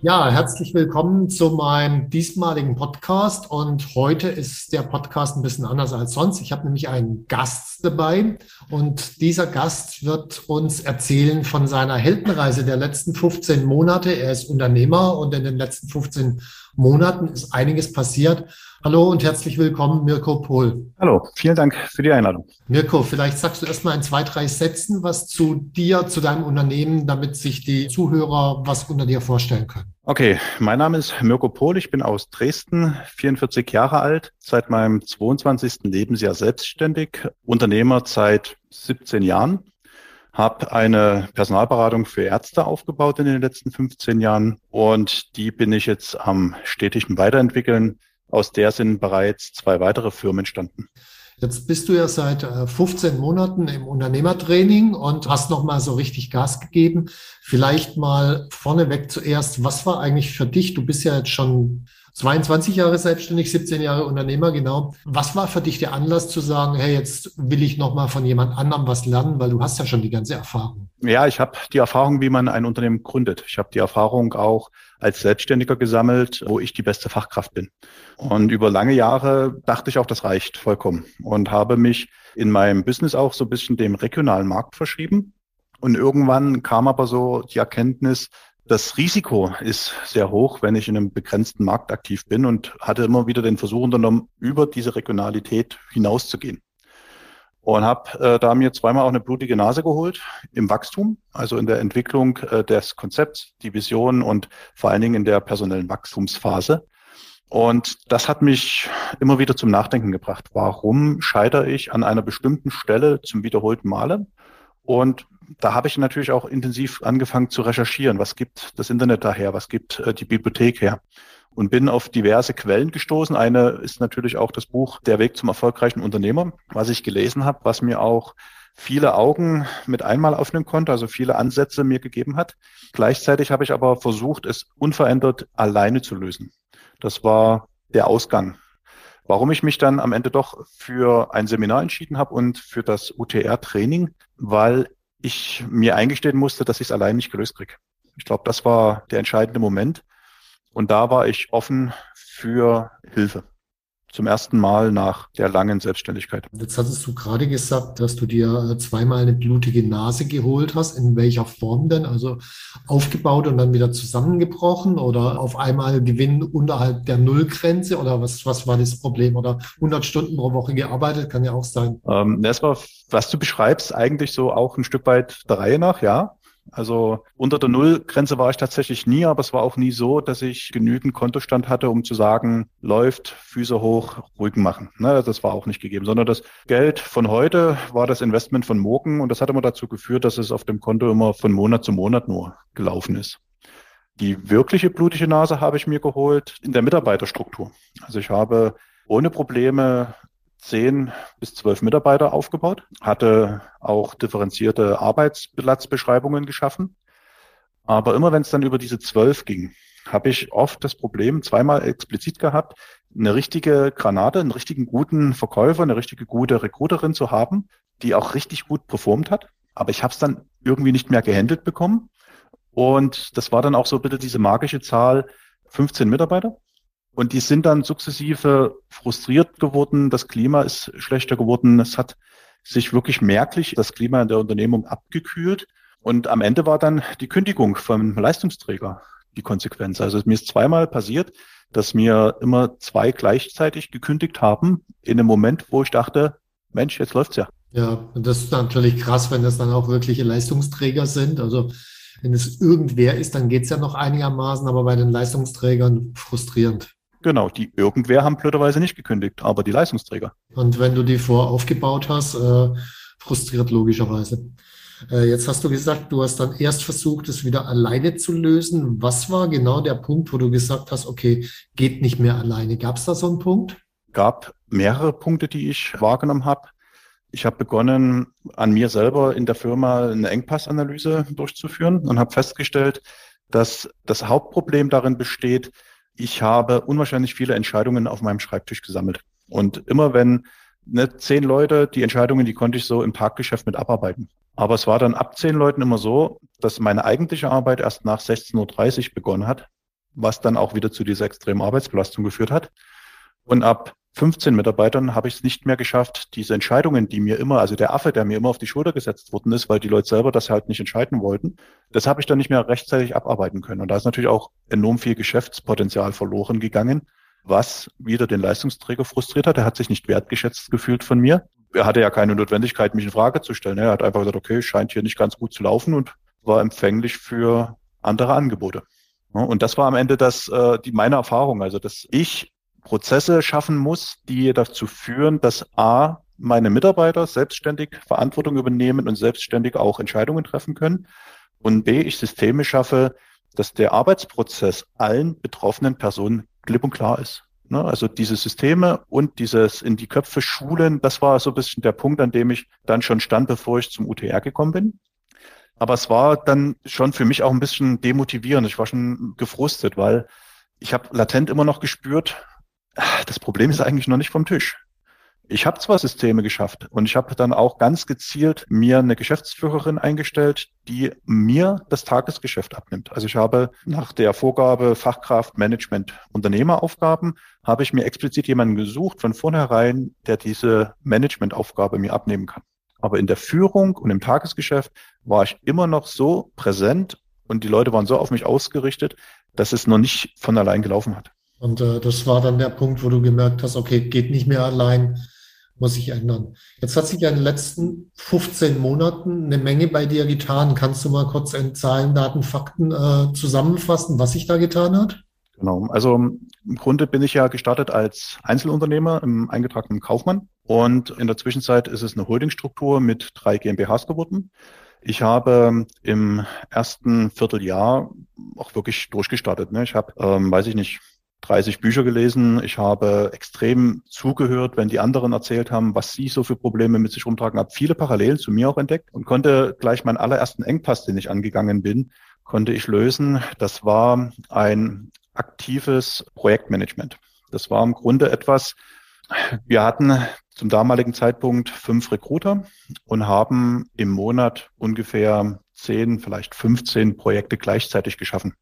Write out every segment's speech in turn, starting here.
Ja, herzlich willkommen zu meinem diesmaligen Podcast. Und heute ist der Podcast ein bisschen anders als sonst. Ich habe nämlich einen Gast dabei und dieser Gast wird uns erzählen von seiner Heldenreise der letzten 15 Monate. Er ist Unternehmer und in den letzten 15 Monaten ist einiges passiert. Hallo und herzlich willkommen, Mirko Pohl. Hallo, vielen Dank für die Einladung. Mirko, vielleicht sagst du erstmal in zwei, drei Sätzen was zu dir, zu deinem Unternehmen, damit sich die Zuhörer was unter dir vorstellen können. Okay, mein Name ist Mirko Pohl, ich bin aus Dresden, 44 Jahre alt, seit meinem 22. Lebensjahr selbstständig, Unternehmer seit 17 Jahren, habe eine Personalberatung für Ärzte aufgebaut in den letzten 15 Jahren und die bin ich jetzt am stetigen Weiterentwickeln aus der sind bereits zwei weitere Firmen entstanden. Jetzt bist du ja seit 15 äh, Monaten im Unternehmertraining und hast noch mal so richtig Gas gegeben. Vielleicht mal vorneweg zuerst, was war eigentlich für dich? Du bist ja jetzt schon 22 Jahre selbstständig, 17 Jahre Unternehmer, genau. Was war für dich der Anlass zu sagen, hey, jetzt will ich noch mal von jemand anderem was lernen, weil du hast ja schon die ganze Erfahrung. Ja, ich habe die Erfahrung, wie man ein Unternehmen gründet. Ich habe die Erfahrung auch als Selbstständiger gesammelt, wo ich die beste Fachkraft bin. Und über lange Jahre dachte ich auch, das reicht vollkommen und habe mich in meinem Business auch so ein bisschen dem regionalen Markt verschrieben. Und irgendwann kam aber so die Erkenntnis, das Risiko ist sehr hoch, wenn ich in einem begrenzten Markt aktiv bin und hatte immer wieder den Versuch unternommen, über diese Regionalität hinauszugehen. Und habe äh, da mir zweimal auch eine blutige Nase geholt im Wachstum, also in der Entwicklung äh, des Konzepts, die Vision und vor allen Dingen in der personellen Wachstumsphase. Und das hat mich immer wieder zum Nachdenken gebracht. Warum scheitere ich an einer bestimmten Stelle zum wiederholten Male? Und da habe ich natürlich auch intensiv angefangen zu recherchieren. Was gibt das Internet daher? Was gibt äh, die Bibliothek her? Und bin auf diverse Quellen gestoßen. Eine ist natürlich auch das Buch Der Weg zum erfolgreichen Unternehmer, was ich gelesen habe, was mir auch viele Augen mit einmal öffnen konnte, also viele Ansätze mir gegeben hat. Gleichzeitig habe ich aber versucht, es unverändert alleine zu lösen. Das war der Ausgang. Warum ich mich dann am Ende doch für ein Seminar entschieden habe und für das UTR-Training, weil ich mir eingestehen musste, dass ich es allein nicht gelöst kriege. Ich glaube, das war der entscheidende Moment. Und da war ich offen für Hilfe zum ersten Mal nach der langen Selbstständigkeit. Jetzt hattest du gerade gesagt, dass du dir äh, zweimal eine blutige Nase geholt hast. In welcher Form denn? Also aufgebaut und dann wieder zusammengebrochen oder auf einmal Gewinn unterhalb der Nullgrenze oder was, was war das Problem? Oder 100 Stunden pro Woche gearbeitet, kann ja auch sein. Ähm, war, was du beschreibst, eigentlich so auch ein Stück weit der Reihe nach, ja. Also unter der Nullgrenze war ich tatsächlich nie, aber es war auch nie so, dass ich genügend Kontostand hatte, um zu sagen, läuft, Füße hoch, Rücken machen. Ne, das war auch nicht gegeben, sondern das Geld von heute war das Investment von morgen und das hat immer dazu geführt, dass es auf dem Konto immer von Monat zu Monat nur gelaufen ist. Die wirkliche blutige Nase habe ich mir geholt in der Mitarbeiterstruktur. Also ich habe ohne Probleme zehn bis zwölf Mitarbeiter aufgebaut, hatte auch differenzierte Arbeitsplatzbeschreibungen geschaffen. Aber immer wenn es dann über diese zwölf ging, habe ich oft das Problem zweimal explizit gehabt, eine richtige Granate, einen richtigen guten Verkäufer, eine richtige gute Recruiterin zu haben, die auch richtig gut performt hat. Aber ich habe es dann irgendwie nicht mehr gehandelt bekommen. Und das war dann auch so bitte diese magische Zahl 15 Mitarbeiter. Und die sind dann sukzessive frustriert geworden. Das Klima ist schlechter geworden. Es hat sich wirklich merklich das Klima in der Unternehmung abgekühlt. Und am Ende war dann die Kündigung vom Leistungsträger die Konsequenz. Also mir ist zweimal passiert, dass mir immer zwei gleichzeitig gekündigt haben in einem Moment, wo ich dachte, Mensch, jetzt läuft's ja. Ja, und das ist natürlich krass, wenn das dann auch wirkliche Leistungsträger sind. Also wenn es irgendwer ist, dann geht's ja noch einigermaßen, aber bei den Leistungsträgern frustrierend. Genau, die irgendwer haben blöderweise nicht gekündigt, aber die Leistungsträger. Und wenn du die vor aufgebaut hast, äh, frustriert logischerweise. Äh, jetzt hast du gesagt, du hast dann erst versucht, es wieder alleine zu lösen. Was war genau der Punkt, wo du gesagt hast, okay, geht nicht mehr alleine? Gab es da so einen Punkt? Gab mehrere Punkte, die ich wahrgenommen habe. Ich habe begonnen, an mir selber in der Firma eine Engpassanalyse durchzuführen und habe festgestellt, dass das Hauptproblem darin besteht, ich habe unwahrscheinlich viele Entscheidungen auf meinem Schreibtisch gesammelt. Und immer wenn ne, zehn Leute, die Entscheidungen, die konnte ich so im Taggeschäft mit abarbeiten. Aber es war dann ab zehn Leuten immer so, dass meine eigentliche Arbeit erst nach 16.30 Uhr begonnen hat, was dann auch wieder zu dieser extremen Arbeitsbelastung geführt hat. Und ab 15 Mitarbeitern habe ich es nicht mehr geschafft, diese Entscheidungen, die mir immer, also der Affe, der mir immer auf die Schulter gesetzt worden ist, weil die Leute selber das halt nicht entscheiden wollten, das habe ich dann nicht mehr rechtzeitig abarbeiten können. Und da ist natürlich auch enorm viel Geschäftspotenzial verloren gegangen, was wieder den Leistungsträger frustriert hat. Er hat sich nicht wertgeschätzt gefühlt von mir. Er hatte ja keine Notwendigkeit, mich in Frage zu stellen. Er hat einfach gesagt, okay, scheint hier nicht ganz gut zu laufen und war empfänglich für andere Angebote. Und das war am Ende das, äh, die meine Erfahrung, also dass ich Prozesse schaffen muss, die dazu führen, dass A, meine Mitarbeiter selbstständig Verantwortung übernehmen und selbstständig auch Entscheidungen treffen können. Und B, ich Systeme schaffe, dass der Arbeitsprozess allen betroffenen Personen klipp und klar ist. Ne? Also diese Systeme und dieses in die Köpfe schulen, das war so ein bisschen der Punkt, an dem ich dann schon stand, bevor ich zum UTR gekommen bin. Aber es war dann schon für mich auch ein bisschen demotivierend. Ich war schon gefrustet, weil ich habe latent immer noch gespürt, das Problem ist eigentlich noch nicht vom Tisch. Ich habe zwar Systeme geschafft und ich habe dann auch ganz gezielt mir eine Geschäftsführerin eingestellt, die mir das Tagesgeschäft abnimmt. Also ich habe nach der Vorgabe Fachkraft, Management, Unternehmeraufgaben, habe ich mir explizit jemanden gesucht von vornherein, der diese Managementaufgabe mir abnehmen kann. Aber in der Führung und im Tagesgeschäft war ich immer noch so präsent und die Leute waren so auf mich ausgerichtet, dass es noch nicht von allein gelaufen hat. Und äh, das war dann der Punkt, wo du gemerkt hast, okay, geht nicht mehr allein, muss sich ändern. Jetzt hat sich ja in den letzten 15 Monaten eine Menge bei dir getan. Kannst du mal kurz in Zahlen, Daten, Fakten äh, zusammenfassen, was sich da getan hat? Genau. Also im Grunde bin ich ja gestartet als Einzelunternehmer im eingetragenen Kaufmann und in der Zwischenzeit ist es eine Holdingstruktur mit drei GmbHs geworden. Ich habe im ersten Vierteljahr auch wirklich durchgestartet. Ne? Ich habe, ähm, weiß ich nicht, 30 Bücher gelesen. Ich habe extrem zugehört, wenn die anderen erzählt haben, was sie so für Probleme mit sich rumtragen. Habe viele Parallelen zu mir auch entdeckt und konnte gleich meinen allerersten Engpass, den ich angegangen bin, konnte ich lösen. Das war ein aktives Projektmanagement. Das war im Grunde etwas, wir hatten zum damaligen Zeitpunkt fünf Recruiter und haben im Monat ungefähr zehn, vielleicht 15 Projekte gleichzeitig geschaffen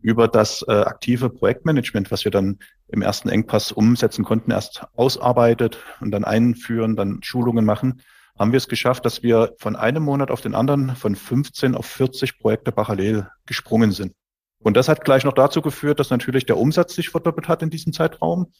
über das äh, aktive Projektmanagement, was wir dann im ersten Engpass umsetzen konnten, erst ausarbeitet und dann einführen, dann Schulungen machen, haben wir es geschafft, dass wir von einem Monat auf den anderen von 15 auf 40 Projekte parallel gesprungen sind. Und das hat gleich noch dazu geführt, dass natürlich der Umsatz sich verdoppelt hat in diesem Zeitraum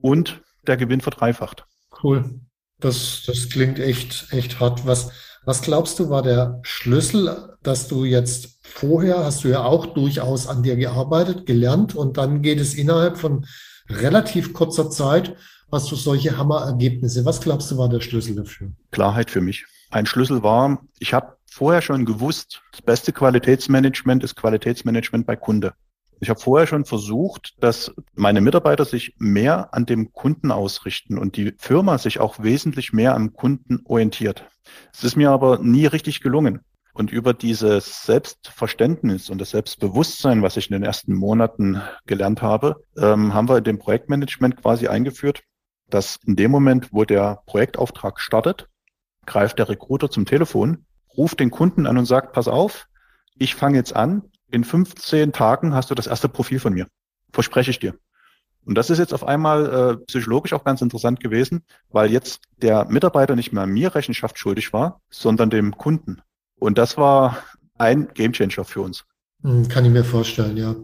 und der Gewinn verdreifacht. Cool. Das, das klingt echt, echt hart. Was, was glaubst du, war der Schlüssel, dass du jetzt vorher, hast du ja auch durchaus an dir gearbeitet, gelernt und dann geht es innerhalb von relativ kurzer Zeit, hast du solche Hammerergebnisse. Was glaubst du, war der Schlüssel dafür? Klarheit für mich. Ein Schlüssel war, ich habe vorher schon gewusst, das beste Qualitätsmanagement ist Qualitätsmanagement bei Kunde. Ich habe vorher schon versucht, dass meine Mitarbeiter sich mehr an dem Kunden ausrichten und die Firma sich auch wesentlich mehr am Kunden orientiert. Es ist mir aber nie richtig gelungen. Und über dieses Selbstverständnis und das Selbstbewusstsein, was ich in den ersten Monaten gelernt habe, ähm, haben wir in dem Projektmanagement quasi eingeführt, dass in dem Moment, wo der Projektauftrag startet, greift der Recruiter zum Telefon, ruft den Kunden an und sagt, pass auf, ich fange jetzt an, in 15 Tagen hast du das erste Profil von mir. Verspreche ich dir. Und das ist jetzt auf einmal äh, psychologisch auch ganz interessant gewesen, weil jetzt der Mitarbeiter nicht mehr mir Rechenschaft schuldig war, sondern dem Kunden. Und das war ein Gamechanger für uns. Hm, kann ich mir vorstellen, ja.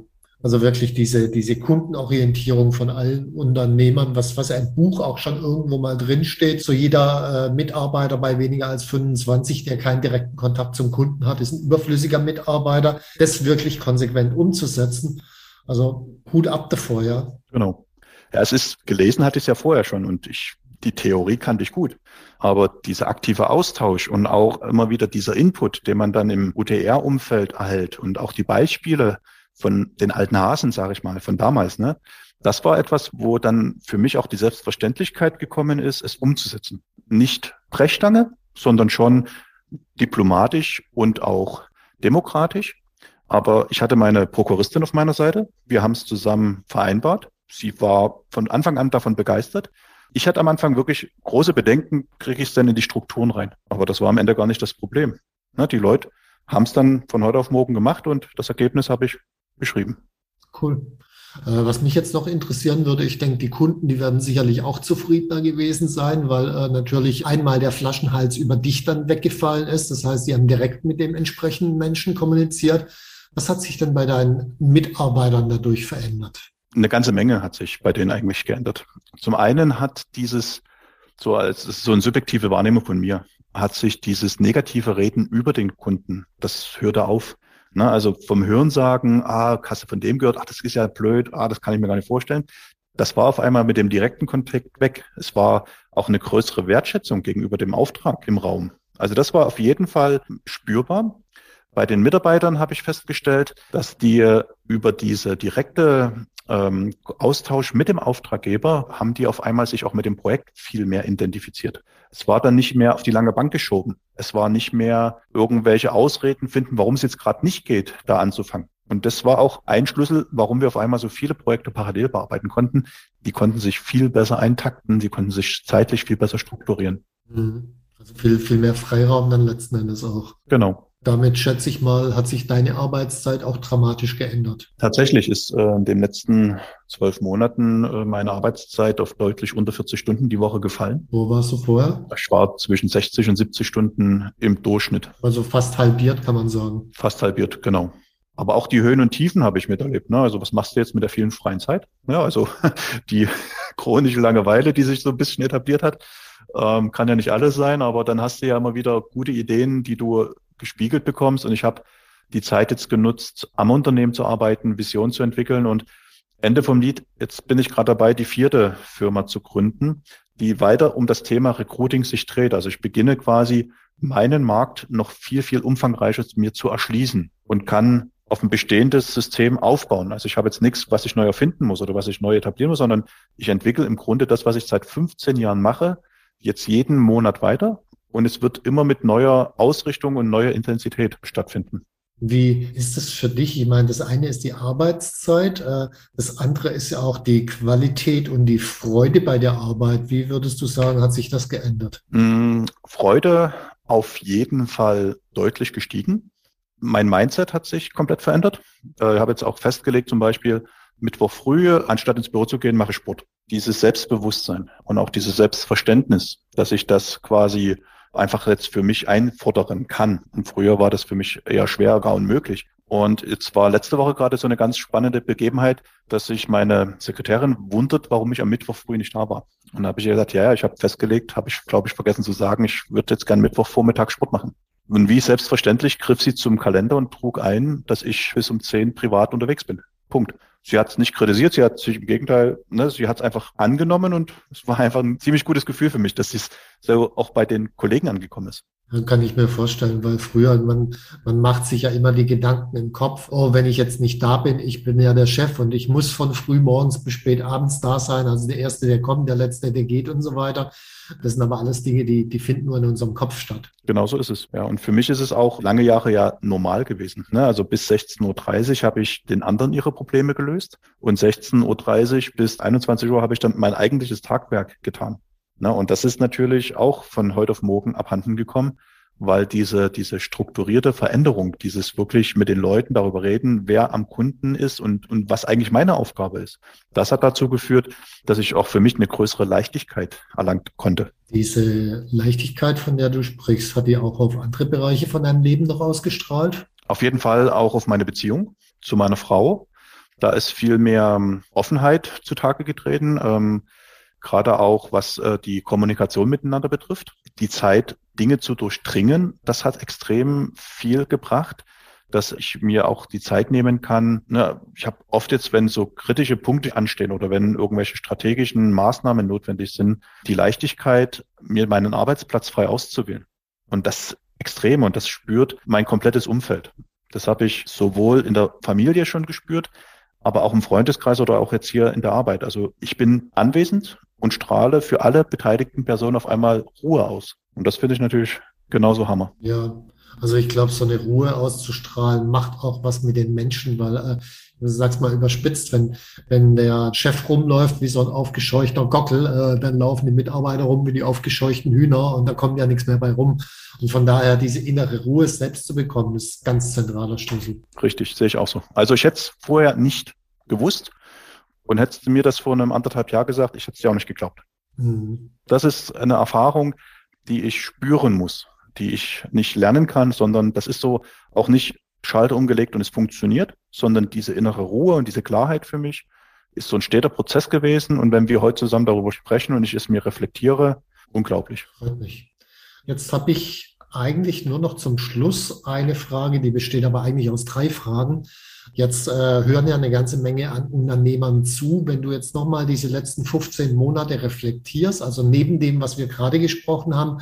Also wirklich diese, diese Kundenorientierung von allen Unternehmern, was, was ein Buch auch schon irgendwo mal drinsteht. So jeder äh, Mitarbeiter bei weniger als 25, der keinen direkten Kontakt zum Kunden hat, ist ein überflüssiger Mitarbeiter. Das wirklich konsequent umzusetzen. Also Hut ab davor, ja. Genau. Ja, es ist, gelesen hatte ich es ja vorher schon und ich, die Theorie kannte ich gut. Aber dieser aktive Austausch und auch immer wieder dieser Input, den man dann im UTR-Umfeld erhält und auch die Beispiele von den alten Hasen, sage ich mal, von damals, ne? Das war etwas, wo dann für mich auch die Selbstverständlichkeit gekommen ist, es umzusetzen. Nicht Brechstange, sondern schon diplomatisch und auch demokratisch. Aber ich hatte meine Prokuristin auf meiner Seite. Wir haben es zusammen vereinbart. Sie war von Anfang an davon begeistert. Ich hatte am Anfang wirklich große Bedenken, kriege ich es denn in die Strukturen rein. Aber das war am Ende gar nicht das Problem. Ne, die Leute haben es dann von heute auf morgen gemacht und das Ergebnis habe ich beschrieben. Cool. Äh, was mich jetzt noch interessieren würde, ich denke, die Kunden, die werden sicherlich auch zufriedener gewesen sein, weil äh, natürlich einmal der Flaschenhals über dich dann weggefallen ist. Das heißt, sie haben direkt mit dem entsprechenden Menschen kommuniziert. Was hat sich denn bei deinen Mitarbeitern dadurch verändert? Eine ganze Menge hat sich bei denen eigentlich geändert. Zum einen hat dieses, so als so eine subjektive Wahrnehmung von mir, hat sich dieses negative Reden über den Kunden, das hörte auf. Ne, also vom Hörensagen, ah, du von dem gehört, ach, das ist ja blöd, ah, das kann ich mir gar nicht vorstellen. Das war auf einmal mit dem direkten Kontakt weg. Es war auch eine größere Wertschätzung gegenüber dem Auftrag im Raum. Also das war auf jeden Fall spürbar. Bei den Mitarbeitern habe ich festgestellt, dass die über diese direkte ähm, Austausch mit dem Auftraggeber haben die auf einmal sich auch mit dem Projekt viel mehr identifiziert. Es war dann nicht mehr auf die lange Bank geschoben. Es war nicht mehr irgendwelche Ausreden finden, warum es jetzt gerade nicht geht, da anzufangen. Und das war auch ein Schlüssel, warum wir auf einmal so viele Projekte parallel bearbeiten konnten. Die konnten sich viel besser eintakten, die konnten sich zeitlich viel besser strukturieren. Mhm. Also viel, viel mehr Freiraum dann letzten Endes auch. Genau. Damit schätze ich mal, hat sich deine Arbeitszeit auch dramatisch geändert. Tatsächlich ist äh, in den letzten zwölf Monaten äh, meine Arbeitszeit auf deutlich unter 40 Stunden die Woche gefallen. Wo warst du vorher? Ich war zwischen 60 und 70 Stunden im Durchschnitt. Also fast halbiert, kann man sagen. Fast halbiert, genau. Aber auch die Höhen und Tiefen habe ich miterlebt. Ne? Also was machst du jetzt mit der vielen freien Zeit? Ja, also die chronische Langeweile, die sich so ein bisschen etabliert hat, ähm, kann ja nicht alles sein, aber dann hast du ja immer wieder gute Ideen, die du gespiegelt bekommst. Und ich habe die Zeit jetzt genutzt, am Unternehmen zu arbeiten, Vision zu entwickeln. Und Ende vom Lied, jetzt bin ich gerade dabei, die vierte Firma zu gründen, die weiter um das Thema Recruiting sich dreht. Also ich beginne quasi meinen Markt noch viel, viel umfangreicher mir zu erschließen und kann auf ein bestehendes System aufbauen. Also ich habe jetzt nichts, was ich neu erfinden muss oder was ich neu etablieren muss, sondern ich entwickle im Grunde das, was ich seit 15 Jahren mache, jetzt jeden Monat weiter und es wird immer mit neuer Ausrichtung und neuer Intensität stattfinden. Wie ist das für dich? Ich meine, das eine ist die Arbeitszeit, äh, das andere ist ja auch die Qualität und die Freude bei der Arbeit. Wie würdest du sagen, hat sich das geändert? Mm, Freude auf jeden Fall deutlich gestiegen. Mein Mindset hat sich komplett verändert. Äh, ich habe jetzt auch festgelegt, zum Beispiel Mittwoch früh, anstatt ins Büro zu gehen, mache ich Sport. Dieses Selbstbewusstsein und auch dieses Selbstverständnis, dass ich das quasi einfach jetzt für mich einfordern kann. Und früher war das für mich eher schwer, gar unmöglich. Und jetzt war letzte Woche gerade so eine ganz spannende Begebenheit, dass sich meine Sekretärin wundert, warum ich am Mittwoch früh nicht da war. Und da habe ich ihr gesagt, ja, ja, ich habe festgelegt, habe ich, glaube ich, vergessen zu sagen, ich würde jetzt gern Mittwochvormittag Sport machen. Und wie selbstverständlich griff sie zum Kalender und trug ein, dass ich bis um zehn privat unterwegs bin. Punkt. Sie hat es nicht kritisiert, sie hat sich im Gegenteil, ne, sie hat es einfach angenommen und es war einfach ein ziemlich gutes Gefühl für mich, dass es so auch bei den Kollegen angekommen ist. Kann ich mir vorstellen, weil früher, man, man macht sich ja immer die Gedanken im Kopf, oh, wenn ich jetzt nicht da bin, ich bin ja der Chef und ich muss von früh morgens bis spät abends da sein. Also der Erste, der kommt, der Letzte, der geht und so weiter. Das sind aber alles Dinge, die, die finden nur in unserem Kopf statt. Genau so ist es. Ja, und für mich ist es auch lange Jahre ja normal gewesen. Ne? Also bis 16.30 Uhr habe ich den anderen ihre Probleme gelöst und 16.30 Uhr bis 21 Uhr habe ich dann mein eigentliches Tagwerk getan. Ne? Und das ist natürlich auch von heute auf morgen abhanden gekommen weil diese, diese strukturierte Veränderung, dieses wirklich mit den Leuten darüber reden, wer am Kunden ist und, und was eigentlich meine Aufgabe ist, das hat dazu geführt, dass ich auch für mich eine größere Leichtigkeit erlangt konnte. Diese Leichtigkeit, von der du sprichst, hat die auch auf andere Bereiche von deinem Leben noch ausgestrahlt? Auf jeden Fall auch auf meine Beziehung zu meiner Frau. Da ist viel mehr ähm, Offenheit zutage getreten, ähm, gerade auch was äh, die Kommunikation miteinander betrifft. Die Zeit, Dinge zu durchdringen, das hat extrem viel gebracht dass ich mir auch die Zeit nehmen kann. Ne, ich habe oft jetzt, wenn so kritische Punkte anstehen oder wenn irgendwelche strategischen Maßnahmen notwendig sind, die Leichtigkeit, mir meinen Arbeitsplatz frei auszuwählen. Und das extrem und das spürt mein komplettes Umfeld. Das habe ich sowohl in der Familie schon gespürt, aber auch im Freundeskreis oder auch jetzt hier in der Arbeit. Also ich bin anwesend und strahle für alle beteiligten Personen auf einmal Ruhe aus. Und das finde ich natürlich genauso Hammer. Ja, also ich glaube, so eine Ruhe auszustrahlen macht auch was mit den Menschen, weil äh, du sagst mal überspitzt, wenn, wenn der Chef rumläuft wie so ein aufgescheuchter Gockel, äh, dann laufen die Mitarbeiter rum wie die aufgescheuchten Hühner und da kommt ja nichts mehr bei rum. Und von daher diese innere Ruhe selbst zu bekommen, ist ganz zentraler Schlüssel. Richtig, sehe ich auch so. Also ich hätte es vorher nicht gewusst und hättest du mir das vor einem anderthalb Jahr gesagt, ich hätte es dir auch nicht geglaubt. Mhm. Das ist eine Erfahrung, die ich spüren muss die ich nicht lernen kann, sondern das ist so auch nicht Schalter umgelegt und es funktioniert, sondern diese innere Ruhe und diese Klarheit für mich ist so ein steter Prozess gewesen. Und wenn wir heute zusammen darüber sprechen und ich es mir reflektiere, unglaublich. Freut mich. Jetzt habe ich eigentlich nur noch zum Schluss eine Frage, die besteht aber eigentlich aus drei Fragen. Jetzt äh, hören ja eine ganze Menge an Unternehmern zu. Wenn du jetzt nochmal diese letzten 15 Monate reflektierst, also neben dem, was wir gerade gesprochen haben,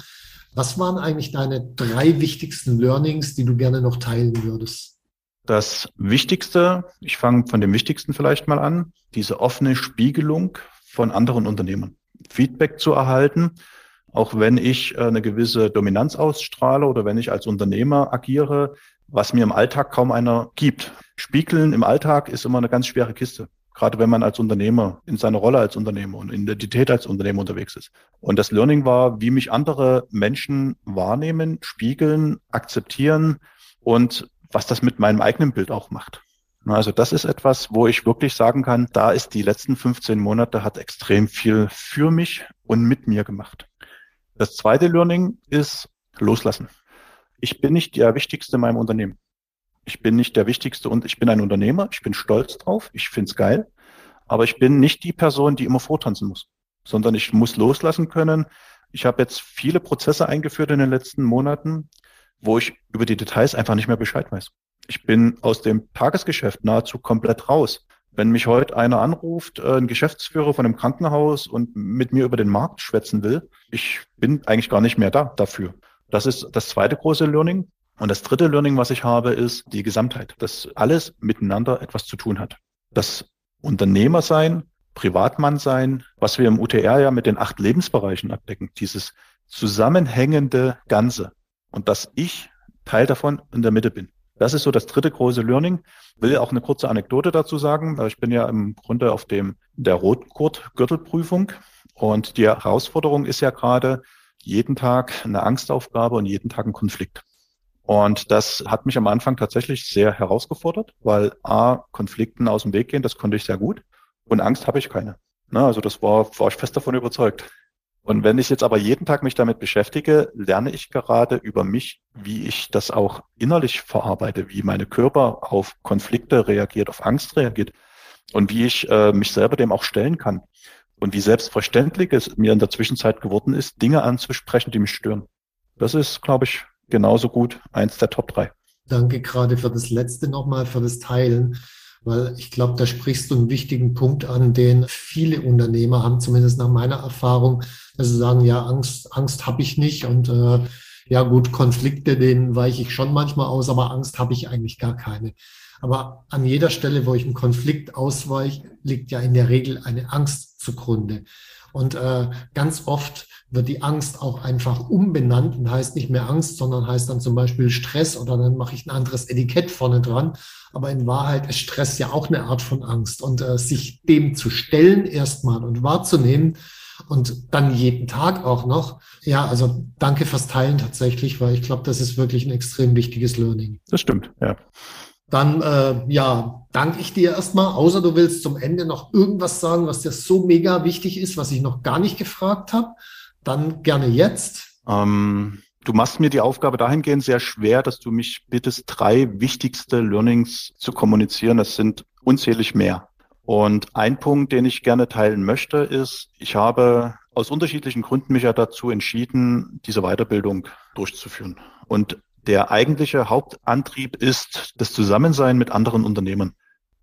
was waren eigentlich deine drei wichtigsten Learnings, die du gerne noch teilen würdest? Das Wichtigste, ich fange von dem Wichtigsten vielleicht mal an, diese offene Spiegelung von anderen Unternehmern. Feedback zu erhalten, auch wenn ich äh, eine gewisse Dominanz ausstrahle oder wenn ich als Unternehmer agiere, was mir im Alltag kaum einer gibt. Spiegeln im Alltag ist immer eine ganz schwere Kiste gerade wenn man als Unternehmer in seiner Rolle als Unternehmer und Identität als Unternehmer unterwegs ist. Und das Learning war, wie mich andere Menschen wahrnehmen, spiegeln, akzeptieren und was das mit meinem eigenen Bild auch macht. Also das ist etwas, wo ich wirklich sagen kann, da ist die letzten 15 Monate hat extrem viel für mich und mit mir gemacht. Das zweite Learning ist loslassen. Ich bin nicht der Wichtigste in meinem Unternehmen. Ich bin nicht der Wichtigste und ich bin ein Unternehmer. Ich bin stolz drauf. Ich find's geil. Aber ich bin nicht die Person, die immer vortanzen muss, sondern ich muss loslassen können. Ich habe jetzt viele Prozesse eingeführt in den letzten Monaten, wo ich über die Details einfach nicht mehr Bescheid weiß. Ich bin aus dem Tagesgeschäft nahezu komplett raus. Wenn mich heute einer anruft, äh, ein Geschäftsführer von einem Krankenhaus und mit mir über den Markt schwätzen will, ich bin eigentlich gar nicht mehr da dafür. Das ist das zweite große Learning. Und das dritte Learning, was ich habe, ist die Gesamtheit, dass alles miteinander etwas zu tun hat. Das Unternehmer sein, Privatmann sein, was wir im UTR ja mit den acht Lebensbereichen abdecken, dieses zusammenhängende Ganze und dass ich Teil davon in der Mitte bin. Das ist so das dritte große Learning. Will auch eine kurze Anekdote dazu sagen. Ich bin ja im Grunde auf dem der Rotgurt-Gürtelprüfung und die Herausforderung ist ja gerade jeden Tag eine Angstaufgabe und jeden Tag ein Konflikt. Und das hat mich am Anfang tatsächlich sehr herausgefordert, weil A, Konflikten aus dem Weg gehen, das konnte ich sehr gut. Und Angst habe ich keine. Na, also das war, war ich fest davon überzeugt. Und wenn ich jetzt aber jeden Tag mich damit beschäftige, lerne ich gerade über mich, wie ich das auch innerlich verarbeite, wie meine Körper auf Konflikte reagiert, auf Angst reagiert und wie ich äh, mich selber dem auch stellen kann. Und wie selbstverständlich es mir in der Zwischenzeit geworden ist, Dinge anzusprechen, die mich stören. Das ist, glaube ich, genauso gut eins der Top 3. Danke gerade für das letzte nochmal, für das Teilen, weil ich glaube, da sprichst du einen wichtigen Punkt an, den viele Unternehmer haben, zumindest nach meiner Erfahrung, dass sie sagen, ja, Angst, Angst habe ich nicht und äh, ja gut, Konflikte, denen weiche ich schon manchmal aus, aber Angst habe ich eigentlich gar keine. Aber an jeder Stelle, wo ich einen Konflikt ausweiche, liegt ja in der Regel eine Angst zugrunde. Und äh, ganz oft wird die Angst auch einfach umbenannt und heißt nicht mehr Angst, sondern heißt dann zum Beispiel Stress oder dann mache ich ein anderes Etikett vorne dran. Aber in Wahrheit ist Stress ja auch eine Art von Angst. Und äh, sich dem zu stellen erstmal und wahrzunehmen und dann jeden Tag auch noch. Ja, also danke fürs Teilen tatsächlich, weil ich glaube, das ist wirklich ein extrem wichtiges Learning. Das stimmt, ja. Dann äh, ja, danke ich dir erstmal, außer du willst zum Ende noch irgendwas sagen, was dir so mega wichtig ist, was ich noch gar nicht gefragt habe. Dann gerne jetzt. Ähm, Du machst mir die Aufgabe dahingehend sehr schwer, dass du mich bittest, drei wichtigste Learnings zu kommunizieren. Das sind unzählig mehr. Und ein Punkt, den ich gerne teilen möchte, ist, ich habe aus unterschiedlichen Gründen mich ja dazu entschieden, diese Weiterbildung durchzuführen. Und der eigentliche Hauptantrieb ist das Zusammensein mit anderen Unternehmen.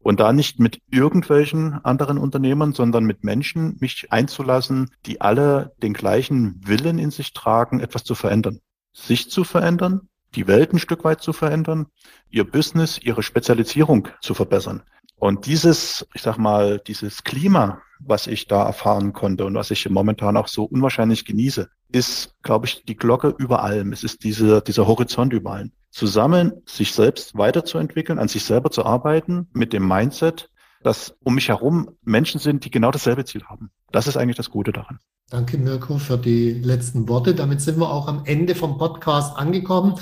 Und da nicht mit irgendwelchen anderen Unternehmern, sondern mit Menschen mich einzulassen, die alle den gleichen Willen in sich tragen, etwas zu verändern. Sich zu verändern, die Welt ein Stück weit zu verändern, ihr Business, ihre Spezialisierung zu verbessern. Und dieses, ich sag mal, dieses Klima, was ich da erfahren konnte und was ich momentan auch so unwahrscheinlich genieße, ist, glaube ich, die Glocke über allem. Es ist diese, dieser Horizont über allem. Zusammen sich selbst weiterzuentwickeln, an sich selber zu arbeiten, mit dem Mindset, dass um mich herum Menschen sind, die genau dasselbe Ziel haben. Das ist eigentlich das Gute daran. Danke, Mirko, für die letzten Worte. Damit sind wir auch am Ende vom Podcast angekommen.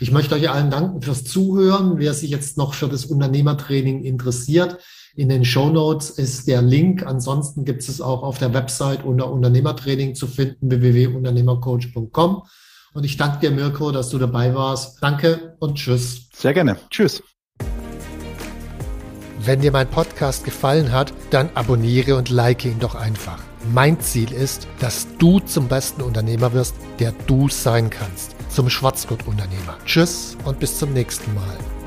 Ich möchte euch allen danken fürs Zuhören. Wer sich jetzt noch für das Unternehmertraining interessiert, in den Show Notes ist der Link. Ansonsten gibt es auch auf der Website unter Unternehmertraining zu finden, www.unternehmercoach.com. Und ich danke dir, Mirko, dass du dabei warst. Danke und tschüss. Sehr gerne. Tschüss. Wenn dir mein Podcast gefallen hat, dann abonniere und like ihn doch einfach. Mein Ziel ist, dass du zum besten Unternehmer wirst, der du sein kannst zum Schwarzgurt-Unternehmer. Tschüss und bis zum nächsten Mal.